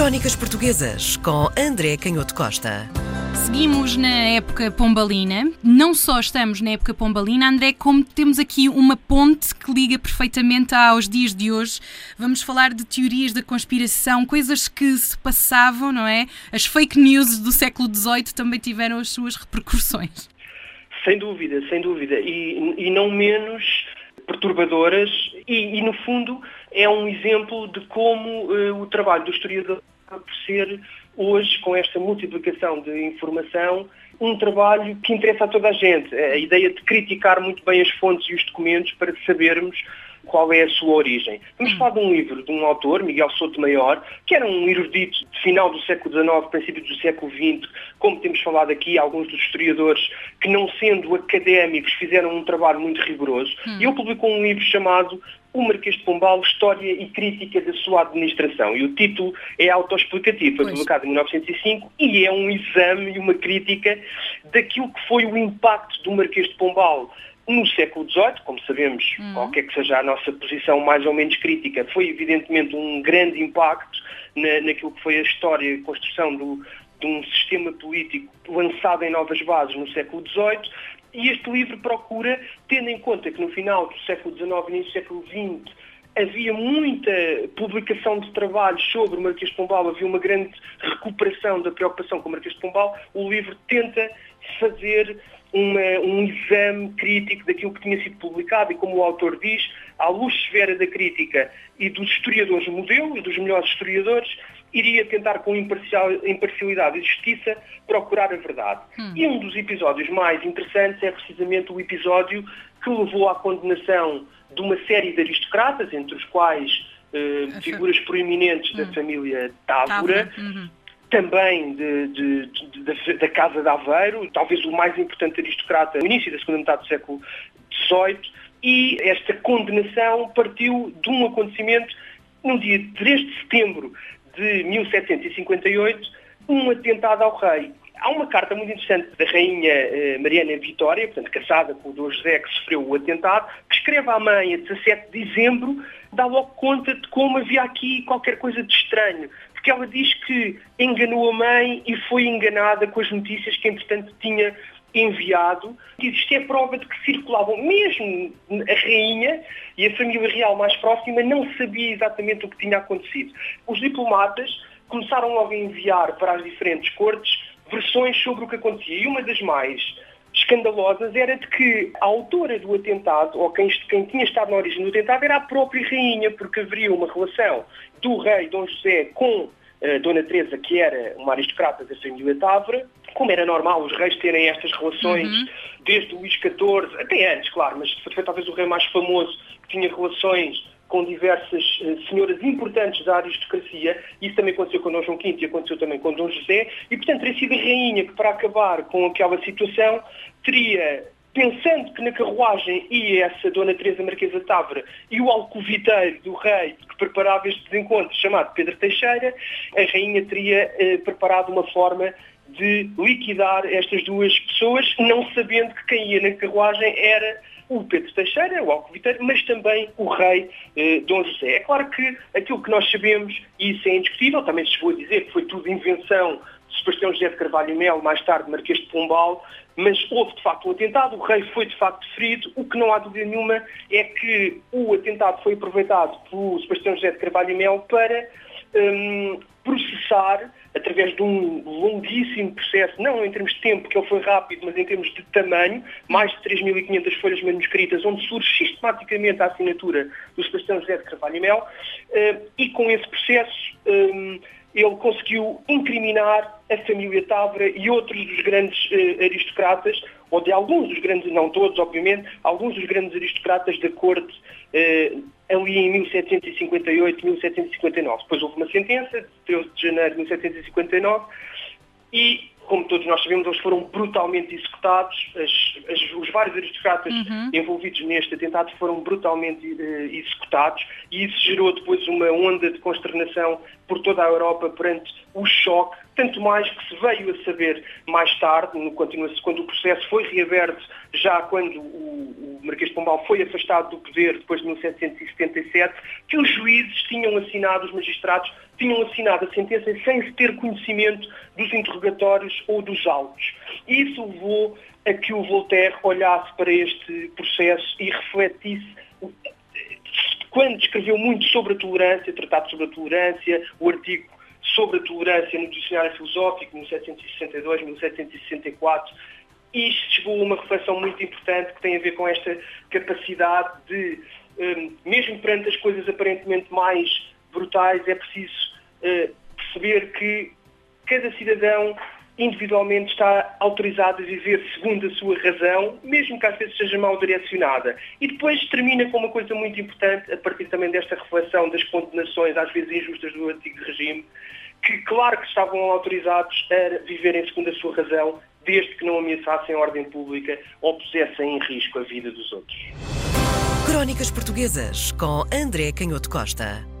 Crónicas Portuguesas com André Canhoto Costa. Seguimos na época pombalina. Não só estamos na época pombalina, André, como temos aqui uma ponte que liga perfeitamente aos dias de hoje. Vamos falar de teorias da conspiração, coisas que se passavam, não é? As fake news do século XVIII também tiveram as suas repercussões. Sem dúvida, sem dúvida. E, e não menos perturbadoras e, e, no fundo, é um exemplo de como uh, o trabalho do historiador acaba por ser, hoje, com esta multiplicação de informação, um trabalho que interessa a toda a gente. A ideia de criticar muito bem as fontes e os documentos para sabermos qual é a sua origem. Vamos falar de um livro de um autor, Miguel Souto Maior, que era um erudito de final do século XIX, princípio do século XX, como temos falado aqui, alguns dos historiadores que, não sendo académicos, fizeram um trabalho muito rigoroso. Hum. E ele publicou um livro chamado o Marquês de Pombal, História e Crítica da sua Administração. E o título é autoexplicativo, foi publicado em 1905 e é um exame e uma crítica daquilo que foi o impacto do Marquês de Pombal no século XVIII, como sabemos, uhum. qualquer que seja a nossa posição mais ou menos crítica, foi evidentemente um grande impacto na, naquilo que foi a história e a construção do, de um sistema político lançado em novas bases no século XVIII. E este livro procura, tendo em conta que no final do século XIX e início do século XX havia muita publicação de trabalhos sobre o Marquês de Pombal, havia uma grande recuperação da preocupação com o Marquês de Pombal, o livro tenta fazer uma, um exame crítico daquilo que tinha sido publicado e, como o autor diz, à luz severa da crítica e dos historiadores modelo e dos melhores historiadores, iria tentar com imparcialidade e justiça procurar a verdade. Hum. E um dos episódios mais interessantes é precisamente o episódio que levou à condenação de uma série de aristocratas, entre os quais uh, figuras proeminentes hum. da família Távora, uhum também de, de, de, da Casa de Aveiro, talvez o mais importante aristocrata no início da segunda metade do século XVIII, e esta condenação partiu de um acontecimento no dia 3 de setembro de 1758, um atentado ao rei. Há uma carta muito interessante da rainha eh, Mariana Vitória, portanto casada com o Dom José que sofreu o atentado, que escreve à mãe a 17 de dezembro, dá logo conta de como havia aqui qualquer coisa de estranho porque ela diz que enganou a mãe e foi enganada com as notícias que, entretanto, tinha enviado. Isto é prova de que circulavam, mesmo a rainha e a família real mais próxima não sabia exatamente o que tinha acontecido. Os diplomatas começaram logo a enviar para as diferentes cortes versões sobre o que acontecia. E uma das mais escandalosas era de que a autora do atentado, ou quem, quem, tinha estado na origem do atentado, era a própria rainha, porque haveria uma relação do rei Dom José com uh, Dona Teresa, que era uma aristocrata da família Távora, como era normal os reis terem estas relações uhum. desde Luís XIV, até antes, claro, mas foi talvez o rei mais famoso que tinha relações com diversas uh, senhoras importantes da aristocracia, isso também aconteceu com Dom João V e aconteceu também com Dom José, e portanto teria sido a rainha que para acabar com aquela situação teria pensando que na carruagem ia essa Dona Teresa Marquesa Távora e o alcoviteiro do rei que preparava este desencontro, chamado Pedro Teixeira, a rainha teria eh, preparado uma forma de liquidar estas duas pessoas, não sabendo que quem ia na carruagem era o Pedro Teixeira, o alcoviteiro, mas também o rei eh, Dom José. É claro que aquilo que nós sabemos, e isso é indiscutível, também se a dizer que foi tudo invenção de Sebastião José de Carvalho e Melo, mais tarde Marquês de Pombal, mas houve de facto um atentado, o rei foi de facto ferido, o que não há dúvida nenhuma é que o atentado foi aproveitado por Sebastião José de Carvalho e Melo para um, processar, através de um longuíssimo processo, não em termos de tempo, que ele foi rápido, mas em termos de tamanho, mais de 3.500 folhas manuscritas, onde surge sistematicamente a assinatura do Sebastião José de Carvalho e Melo, uh, e com esse processo um, ele conseguiu incriminar a família Távora e outros dos grandes eh, aristocratas, ou de alguns dos grandes, não todos, obviamente, alguns dos grandes aristocratas da corte eh, ali em 1758, 1759. Depois houve uma sentença, de 13 de janeiro de 1759, e como todos nós sabemos, eles foram brutalmente executados, as, as, os vários aristocratas uhum. envolvidos neste atentado foram brutalmente uh, executados e isso gerou depois uma onda de consternação por toda a Europa perante o choque, tanto mais que se veio a saber mais tarde, quando o processo foi reaberto, já quando o, o Marquês de Pombal foi afastado do poder depois de 1777, que os juízes tinham assinado, os magistrados tinham assinado a sentença sem se ter conhecimento dos interrogatórios ou dos autos. Isso levou a que o Voltaire olhasse para este processo e refletisse quando escreveu muito sobre a tolerância, tratado sobre a tolerância, o artigo sobre a tolerância no Dicionário Filosófico, 1762, 1764, isto chegou a uma reflexão muito importante que tem a ver com esta capacidade de, hum, mesmo perante as coisas aparentemente mais brutais, é preciso eh, perceber que cada cidadão individualmente está autorizado a viver segundo a sua razão, mesmo que às vezes seja mal direcionada. E depois termina com uma coisa muito importante, a partir também desta reflexão das condenações, às vezes injustas do antigo regime, que claro que estavam autorizados a viverem segundo a sua razão, desde que não ameaçassem a ordem pública ou pusessem em risco a vida dos outros. Crónicas Portuguesas com André Canhoto Costa.